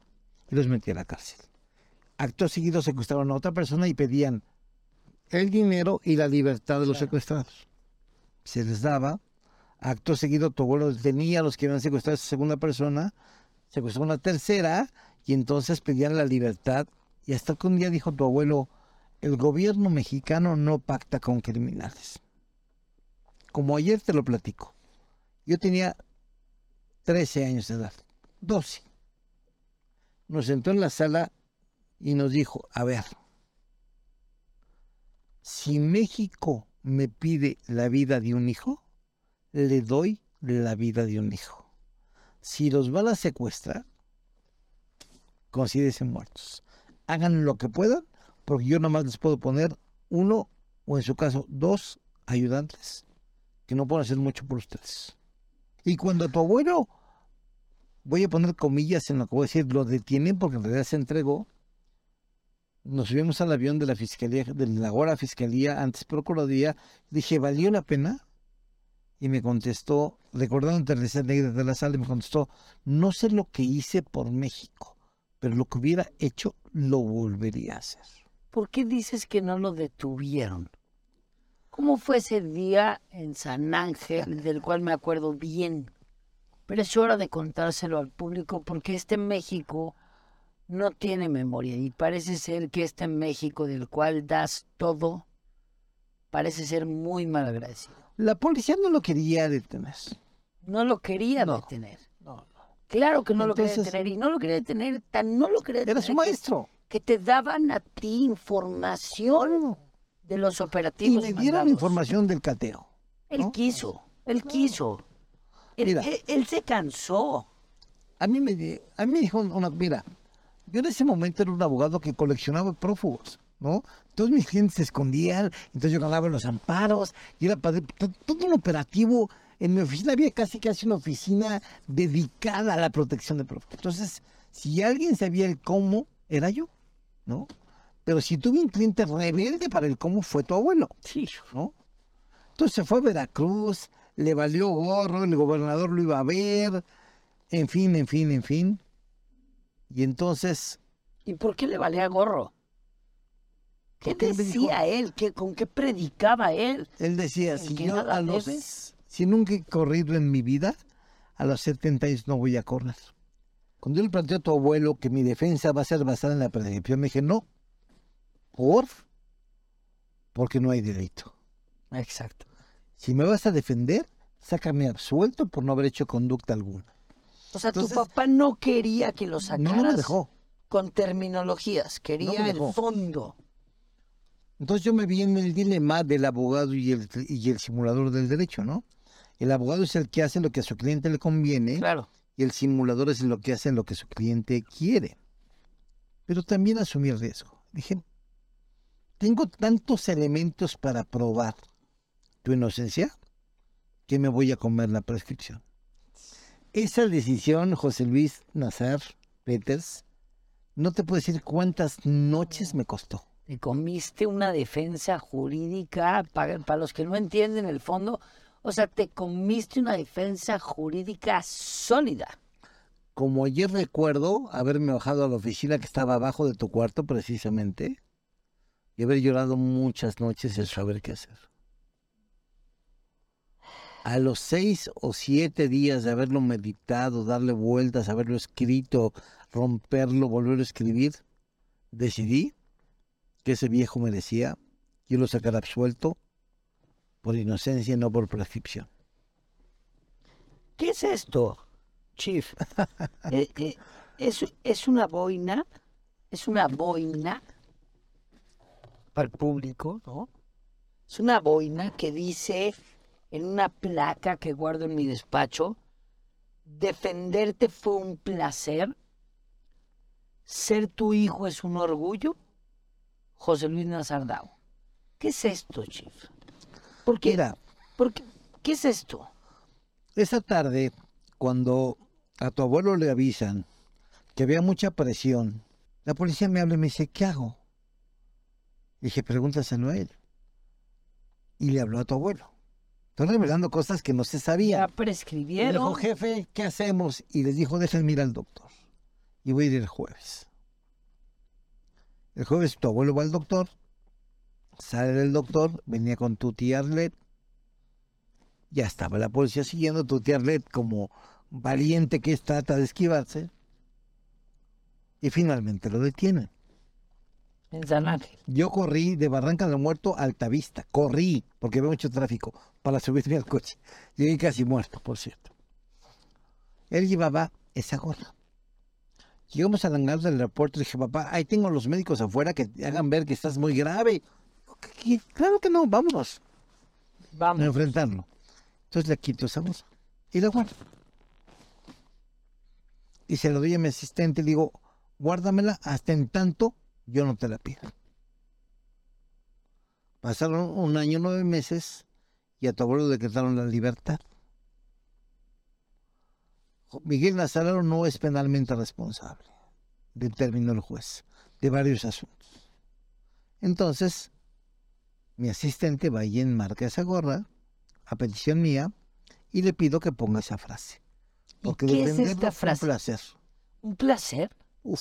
y los metía a la cárcel. Acto seguido secuestraban a otra persona y pedían el dinero y la libertad de los secuestrados. Se les daba. Acto seguido tu abuelo detenía a los que habían secuestrado a esa segunda persona, secuestró a una tercera y entonces pedían la libertad. Y hasta que un día dijo tu abuelo, el gobierno mexicano no pacta con criminales. Como ayer te lo platico. Yo tenía 13 años de edad, 12. Nos sentó en la sala y nos dijo, a ver, si México me pide la vida de un hijo, le doy la vida de un hijo. Si los van a secuestrar, considérense muertos. Hagan lo que puedan, porque yo nada más les puedo poner uno o en su caso dos ayudantes que no pueden hacer mucho por ustedes. Y cuando tu abuelo, voy a poner comillas en lo que voy a decir, lo detienen porque en realidad se entregó, nos subimos al avión de la fiscalía, de la ahora fiscalía, antes procuraduría, dije, ¿valió la pena? Y me contestó, recordando Teresa Negra de la sala, me contestó, no sé lo que hice por México, pero lo que hubiera hecho lo volvería a hacer. ¿Por qué dices que no lo detuvieron? ¿Cómo fue ese día en San Ángel, del cual me acuerdo bien? Pero es hora de contárselo al público porque este México no tiene memoria y parece ser que este México del cual das todo parece ser muy mal agradecido. La policía no lo quería detener. No lo quería No. detener. No, no. Claro que no lo quería detener y no lo quería detener, tan no lo quería Era detener su que- maestro. Que, te daban a ti información de los Y operativos. me dieron mandados. información del cateo. Él ¿no? quiso, él quiso. Él, Mira. él- él se cansó. A mí me, a mí me dijo una, mira, yo en ese momento era un abogado que coleccionaba prófugos, ¿no? Todos mis clientes se escondían, entonces yo ganaba los amparos, y era padre, to- todo un operativo. En mi oficina había casi casi una oficina dedicada a la protección de prófugos. Entonces, si alguien sabía el cómo, era yo, ¿no? Pero si tuve un cliente rebelde para el cómo, fue tu abuelo. Sí. ¿no? Entonces se fue a Veracruz, le valió gorro, el gobernador lo iba a ver, en fin, en fin, en fin. Y entonces, ¿Y por qué le valía gorro? ¿Qué decía él? ¿Qué, ¿Con qué predicaba él? él decía, ¿En si yo a los, si nunca he corrido en mi vida, a los 70 años no voy a correr. Cuando yo le planteé a tu abuelo que mi defensa va a ser basada en la prescripción, me dije, no, por, porque no hay delito. Exacto. Si me vas a defender, sácame absuelto por no haber hecho conducta alguna. O sea, Entonces- tu papá no quería que lo sacaras No, me dejó. con terminologías, quería el fondo. Entonces yo me vi en el dilema del abogado y el, y el simulador del derecho, ¿no? El abogado es el que hace lo que a su cliente le conviene Claro. Y el simulador es lo que hace lo que su cliente quiere. Pero también asumí el riesgo. Dije, tengo tantos elementos para probar tu inocencia que me voy a comer la prescripción. Esa decisión, José Luis Nazar Peters, no te puedo decir cuántas noches me costó. Te comiste una defensa jurídica, para los que no entienden el fondo, o sea, te comiste una defensa jurídica sólida. Como ayer recuerdo haberme bajado a la oficina que estaba abajo de tu cuarto precisamente y haber llorado muchas noches sin saber qué hacer. A los seis o siete días de haberlo meditado, darle vueltas, haberlo escrito, romperlo, volverlo a escribir, decidí que ese viejo merecía yo lo sacara absuelto por inocencia y no por prescripción. ¿Qué es esto, Chief? (laughs) Eh, eh, es, es una boina, es una boina para el público, ¿no? Es una boina que dice en una placa que guardo en mi despacho, defenderte fue un placer, ser tu hijo es un orgullo, José Luis Nazardao. ¿Qué es esto, Chief? ¿Por qué? Mira, ¿Por qué? ¿Qué es esto? Esa tarde, cuando a tu abuelo le avisan que había mucha presión. La policía me habla y me dice, ¿qué hago? Le dije, pregúntaselo a él. Y le habló a tu abuelo. Estoy revelando cosas que no se Ya sabía. Le dijo, prescribieron. jefe, ¿qué hacemos? Y les dijo, déjenme ir al doctor. Y voy a ir el jueves. El jueves tu abuelo va al doctor, sale del doctor, venía con tu tía Arlet. Ya estaba la policía siguiendo, tu tía Arlet como valiente que es, trata de esquivarse. Y finalmente lo detienen. En San Ángel. Yo corrí de Barranca del Muerto a Altavista. Corrí, porque había mucho tráfico, para subirme al coche. Llegué casi muerto, por cierto. Él llevaba esa gorra. Llegamos al hangar del aeropuerto y dije, papá, ahí tengo a los médicos afuera que te hagan ver que estás muy grave. "¿Qué- qué? Claro que no, vámonos a Vamos. enfrentarlo. Entonces le quito esa bolsa y la guardo. Y se lo doy a mi asistente y le digo, guárdamela hasta en tanto yo no te la pido. Pasaron un año, nueve meses y a tu abuelo decretaron la libertad. Miguel Nazareno no es penalmente responsable, determinó el juez, de varios asuntos. Entonces, mi asistente va y enmarca esa gorra a petición mía y le pido que ponga esa frase. ¿Y qué es esta fue un frase? placer. Un placer. Uf.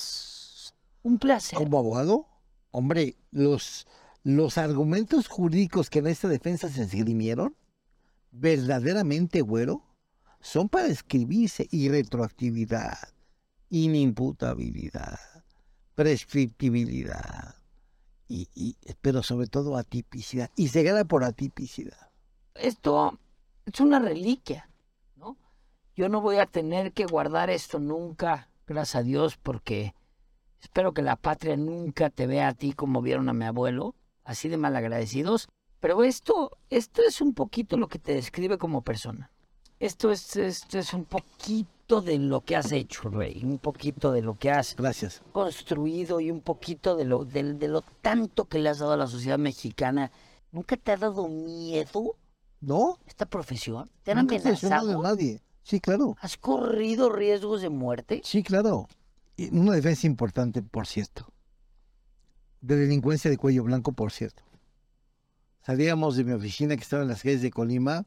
Un placer. Como abogado, hombre, los, los argumentos jurídicos que en esta defensa se esgrimieron, verdaderamente, güero, son para escribirse y retroactividad, inimputabilidad, prescriptibilidad, y, y- pero sobre todo atipicidad. Y se gana por atipicidad. Esto es una reliquia, ¿no? Yo no voy a tener que guardar esto nunca, gracias a Dios, porque espero que la patria nunca te vea a ti como vieron a mi abuelo, así de malagradecidos. Pero esto, esto es un poquito lo que te describe como persona. Esto es, esto es un poquito de lo que has hecho, Rey, un poquito de lo que has Gracias. construido y un poquito de lo, de, de lo tanto que le has dado a la sociedad mexicana. ¿Nunca te ha dado miedo ¿No? esta profesión? ¿Te han Nunca amenazado? nadie. Sí, claro. ¿Has corrido riesgos de muerte? Sí, claro. Y una defensa importante, por cierto. De delincuencia de cuello blanco, por cierto. Salíamos de mi oficina que estaba en las calles de Colima.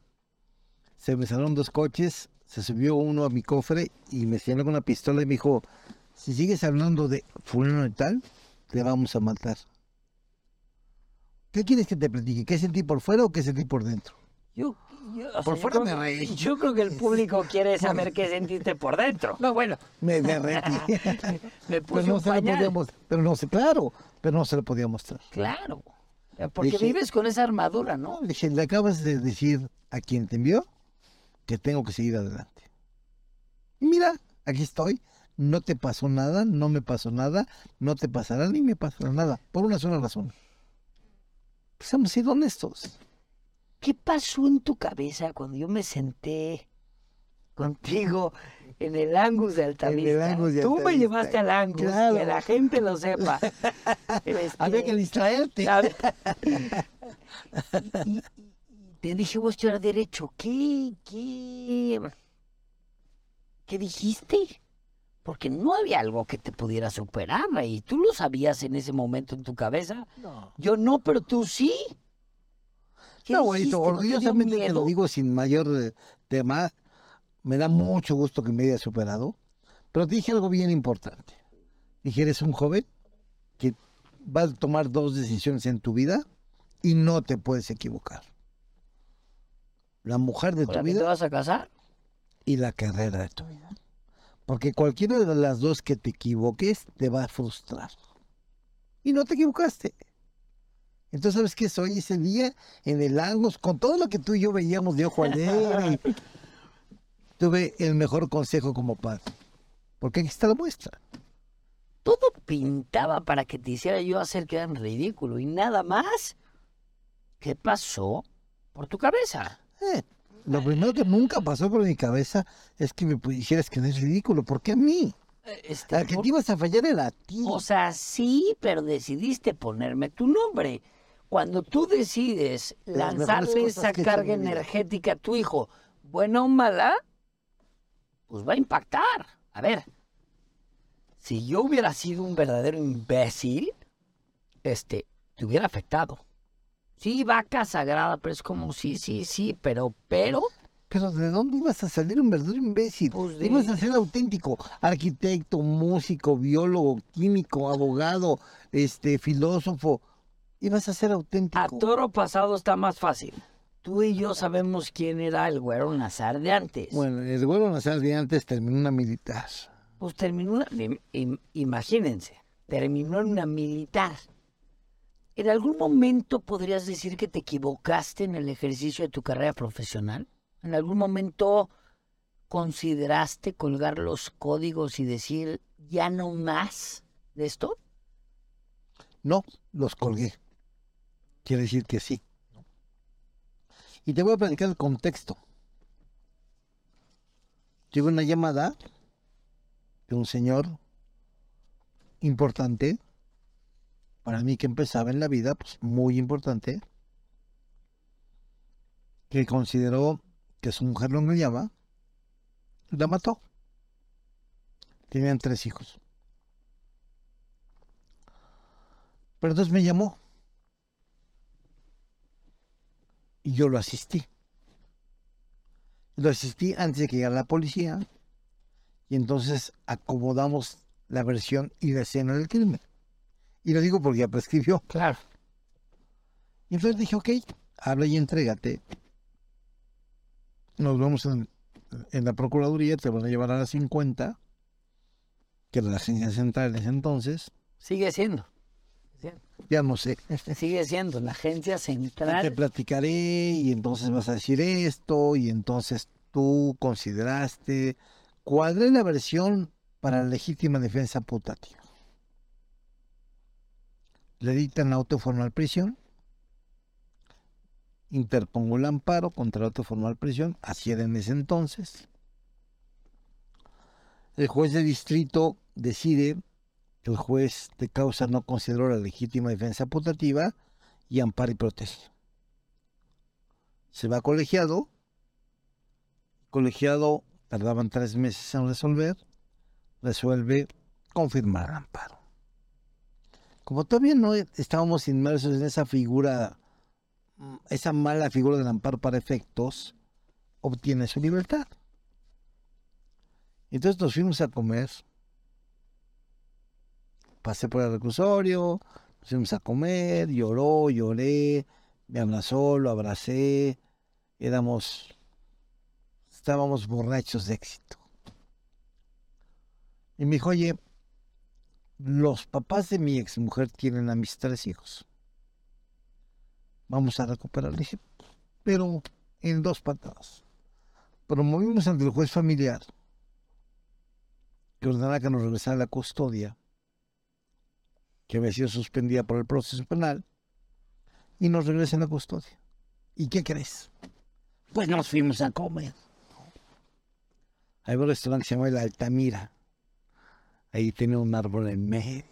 Se me salieron dos coches. Se subió uno a mi cofre y me señaló con una pistola y me dijo: Si sigues hablando de fulano y tal, te vamos a matar. ¿Qué quieres que te platique? ¿Qué sentí por fuera o qué sentí por dentro? Yo, yo- sea, Por yo fuera creo me que- reí. Yo creo que el (laughs) público quiere saber qué sentiste por dentro. No, bueno, Me derretí. (laughs) me pero puse no un se lo pañal. podíamos, pero no sé, claro, pero no se lo podía mostrar. Claro. Porque Dije- vives con esa armadura, ¿no? Dije, le acabas de decir a quien te envió que tengo que seguir adelante. Y mira, aquí estoy. No te pasó nada, no me pasó nada, no te pasará ni me pasará nada. Por una sola razón. Pues hemos sido honestos. ¿Qué pasó en tu cabeza cuando yo me senté contigo en el Angus de Altavista? En el Angus de Tú me Altavista, llevaste al Angus, claro. que la gente lo sepa. Este, (laughs) Había que distraerte. ver, (laughs) y, y- y te dije, voy a estudiar Derecho. ¿Qué? ¿Qué? ¿Qué dijiste? Porque no había algo que te pudiera superar, y tú lo sabías en ese momento en tu cabeza. No, Yo no, pero tú sí. ¿Qué no dio orgullosamente te lo digo sin mayor eh, tema. Me da mucho gusto que me hayas superado. Pero te dije algo bien importante. Dije, eres un joven que va a tomar dos decisiones en tu vida y no te puedes equivocar. La mujer de ¿Con tu la que te vida vas a casar? y la carrera de tu vida. Porque cualquiera de las dos que te equivoques te va a frustrar. Y no te equivocaste. Entonces, ¿sabes qué? Soy ese día en el Angus, con todo lo que tú y yo veíamos de ojo alegre. (laughs) Tuve el mejor consejo como padre. Porque aquí está la muestra. Todo pintaba para que te hiciera yo hacer quedar en ridículo y nada más. ¿Qué pasó por tu cabeza? Eh, lo primero que nunca pasó por mi cabeza es que me hicieras que no es ridículo. ¿Por qué a mí? Este, Al que te ibas a fallar era a ti. O sea, sí, pero decidiste ponerme tu nombre. Cuando tú decides las lanzarle esa carga energética a tu hijo, buena o mala, pues va a impactar. A ver, si yo hubiera sido un verdadero imbécil, este, te hubiera afectado. Sí, vaca sagrada, pero es como, sí, sí, sí, pero, pero, Pero ¿de dónde ibas a salir un verdadero imbécil? Pues de- Ibas a ser auténtico, arquitecto, músico, biólogo, químico, abogado, este, filósofo. Ibas a ser a auténtico. toro pasado está más fácil. Tú y yo sabemos quién era el güero Nazar de antes. Bueno, el güero Nazar de antes terminó una militar. Pues terminó una, im- im- imagínense, terminó en una militar. ¿En algún momento podrías decir que te equivocaste en el ejercicio de tu carrera profesional? ¿En algún momento consideraste colgar los códigos y decir ya no más de esto? No, los colgué. Quiere decir que sí. Y te voy a platicar el contexto. Tuve una llamada de un señor importante, para mí que empezaba en la vida, pues muy importante, que consideró que su mujer lo engañaba, la mató. Tenían tres hijos. Pero entonces me llamó. Y yo lo asistí. Lo asistí antes de que llegara la policía. Y entonces acomodamos la versión y la escena del crimen. Y lo digo porque ya prescribió. Claro. Y entonces dije, ok, habla y entrégate. Nos vemos en, en la Procuraduría, te van a llevar a las 50, que era la agencia central en ese entonces. Sigue siendo. Ya no sé. Sigue siendo la agencia te central. platicaré y entonces vas a decir esto y entonces tú consideraste es la versión para la legítima defensa putativa. Le dictan auto formal prisión. Interpongo el amparo contra el auto formal prisión, así era en ese entonces. El juez de distrito decide el juez de causa no consideró la legítima defensa putativa y ampara y protege. Se va colegiado. Colegiado tardaban tres meses en resolver. Resuelve confirmar amparo. Como todavía no estábamos inmersos en esa figura, mm, esa mala figura del amparo para efectos, obtiene su libertad. Entonces nos fuimos a comer. Pasé por el reclusorio, nos fuimos a comer, lloró, lloré, me abrazó, lo abracé, éramos, estábamos borrachos de éxito. Y me dijo, oye, los papás de mi exmujer tienen a mis tres hijos. Vamos a recuperar. Dije, pero en dos patadas. Promovimos ante el juez familiar que ordenara que nos regresara la custodia que había sido suspendida por el proceso penal, y nos regresa la custodia. ¿Y qué crees? Pues nos fuimos a comer. Hay un restaurante que se llama El Altamira. Ahí tiene un árbol en medio.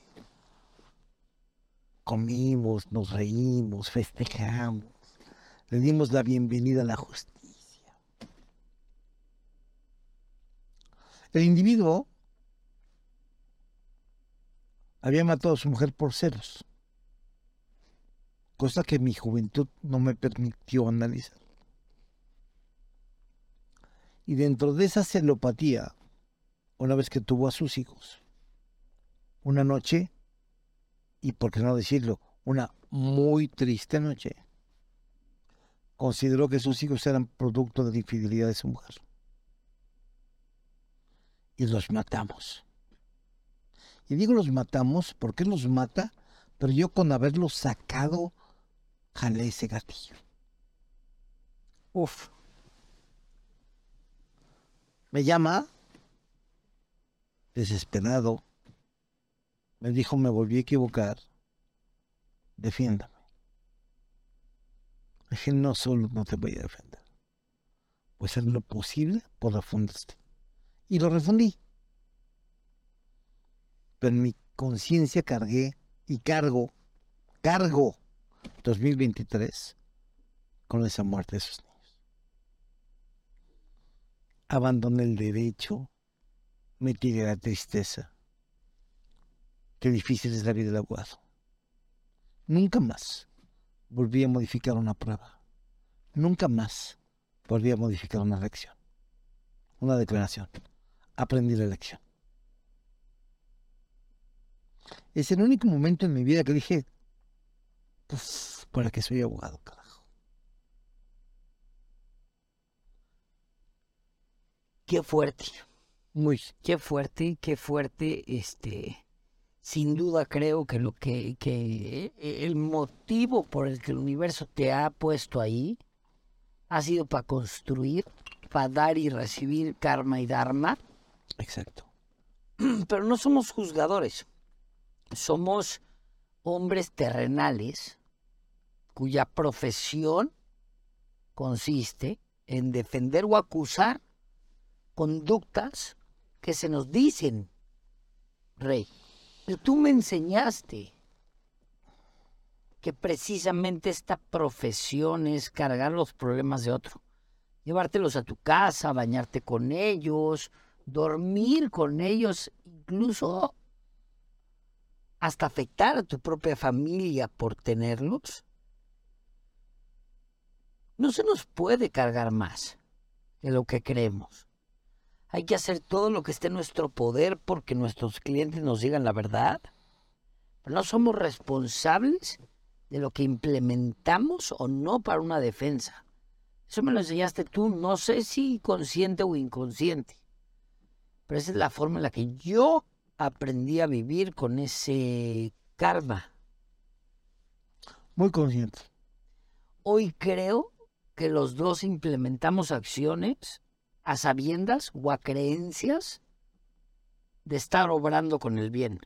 Comimos, nos reímos, festejamos. Le dimos la bienvenida a la justicia. El individuo había matado a su mujer por celos, cosa que mi juventud no me permitió analizar. Y dentro de esa celopatía, una vez que tuvo a sus hijos, una noche, y por qué no decirlo, una muy triste noche, consideró que sus hijos eran producto de la infidelidad de su mujer. Y los matamos. Y digo los matamos porque los mata, pero yo con haberlos sacado jalé ese gatillo. Uf. Me llama, desesperado, me dijo me volví a equivocar, defiéndame. Le dije, no solo no te voy a defender, voy a hacer lo posible por refundarte. Y lo refundí. Pero en mi conciencia cargué y cargo, cargo 2023 con esa muerte de sus niños. Abandoné el derecho, me tiré la tristeza qué difícil es la vida del abogado. Nunca más volví a modificar una prueba. Nunca más volví a modificar una lección. Una declaración. Aprendí la lección. Es el único momento en mi vida que dije, pues, ¿para qué soy abogado, carajo? Qué fuerte. Muy. Qué fuerte, qué fuerte, este, sin duda creo que lo que, que el motivo por el que el universo te ha puesto ahí ha sido para construir, para dar y recibir karma y dharma. Exacto. (clears throat) Pero no somos juzgadores, somos hombres terrenales cuya profesión consiste en defender o acusar conductas que se nos dicen, Rey. Pero tú me enseñaste que precisamente esta profesión es cargar los problemas de otro. Llevártelos a tu casa, bañarte con ellos, dormir con ellos, incluso hasta afectar a tu propia familia por tenerlos. No se nos puede cargar más de lo que creemos. Hay que hacer todo lo que esté en nuestro poder porque nuestros clientes nos digan la verdad. Pero no somos responsables de lo que implementamos o no para una defensa. Eso me lo enseñaste tú, no sé si consciente o inconsciente. Pero esa es la forma en la que yo aprendí a vivir con ese karma. Muy consciente. Hoy creo que los dos implementamos acciones a sabiendas o a creencias de estar obrando con el bien.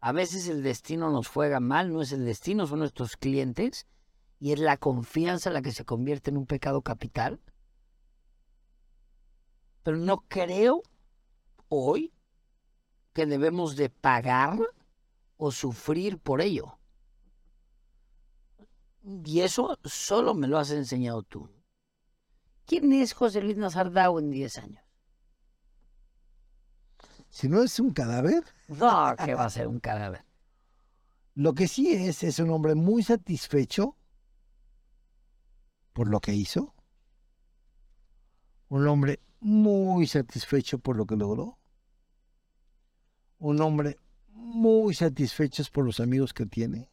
A veces el destino nos juega mal, no es el destino, son nuestros clientes, y es la confianza la que se convierte en un pecado capital. Pero no creo hoy que debemos de pagar o sufrir por ello. Y eso solo me lo has enseñado tú. ¿Quién es José Luis Nazardao en 10 años? Si no es un cadáver. No, que va a ser un cadáver. Lo que sí es, es un hombre muy satisfecho por lo que hizo. Un hombre muy satisfecho por lo que logró. Un hombre muy satisfecho por los amigos que tiene.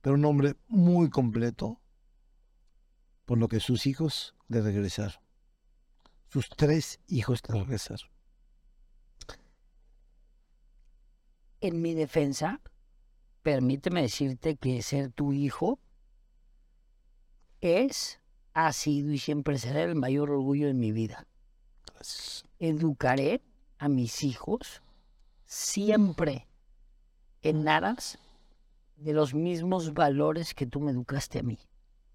Pero un hombre muy completo por lo que sus hijos le regresaron. Sus tres hijos le regresaron. En mi defensa, permíteme decirte que ser tu hijo es, ha sido y siempre será el mayor orgullo de mi vida. Educaré a mis hijos siempre en aras de los mismos valores que tú me educaste a mí.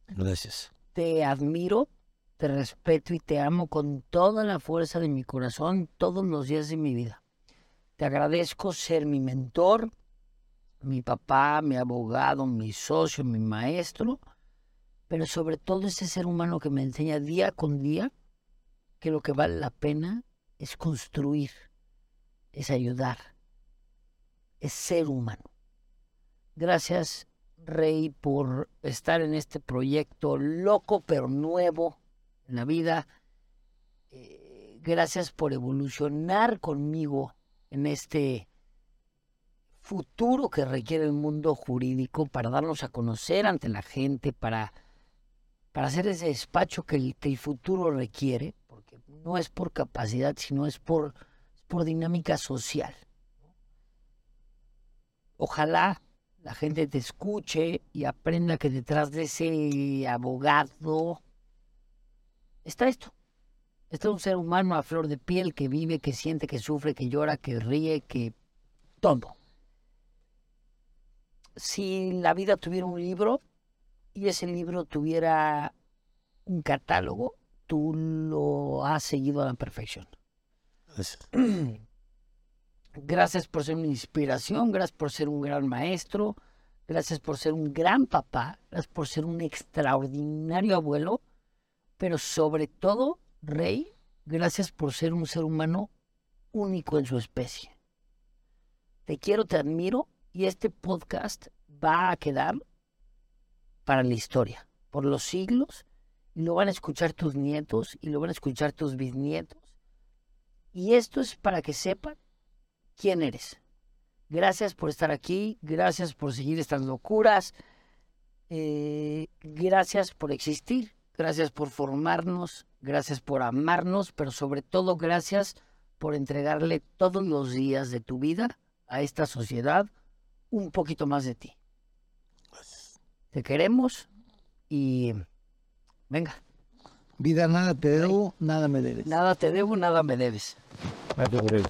Gracias te admiro, te respeto y te amo con toda la fuerza de mi corazón todos los días de mi vida. Te agradezco ser mi mentor, mi papá, mi abogado, mi socio, mi maestro, pero sobre todo ese ser humano que me enseña día con día que lo que vale la pena es construir, es ayudar, es ser humano. Gracias Rey, por estar en este proyecto loco pero nuevo en la vida. Eh, gracias por evolucionar conmigo en este futuro que requiere el mundo jurídico para darnos a conocer ante la gente, para, para hacer ese despacho que el, futuro requiere, porque no es por capacidad, sino es por, por dinámica social. Ojalá la gente te escuche y aprenda que detrás de ese abogado está esto. Está un ser humano a flor de piel que vive, que siente, que sufre, que llora, que ríe, que todo. Si la vida tuviera un libro y ese libro tuviera un catálogo, tú lo has seguido a la perfección. (clears throat) Gracias por ser una inspiración, gracias por ser un gran maestro, gracias por ser un gran papá, gracias por ser un extraordinario abuelo, pero sobre todo, Rey, gracias por ser un ser humano único en su especie. te quiero, te admiro y este podcast va a quedar para la historia, por los siglos, y lo van a escuchar tus nietos y lo van a escuchar tus bisnietos. Y esto es para que sepan quién eres. Gracias por estar aquí, gracias por seguir estas locuras, eh, gracias por existir, gracias por formarnos, gracias por amarnos, pero sobre todo gracias por entregarle todos los días de tu vida a esta sociedad un poquito más de ti. Te queremos y venga. Vida, nada te debo, nada me debes. Nada te debo, nada me debes. Nada te debo.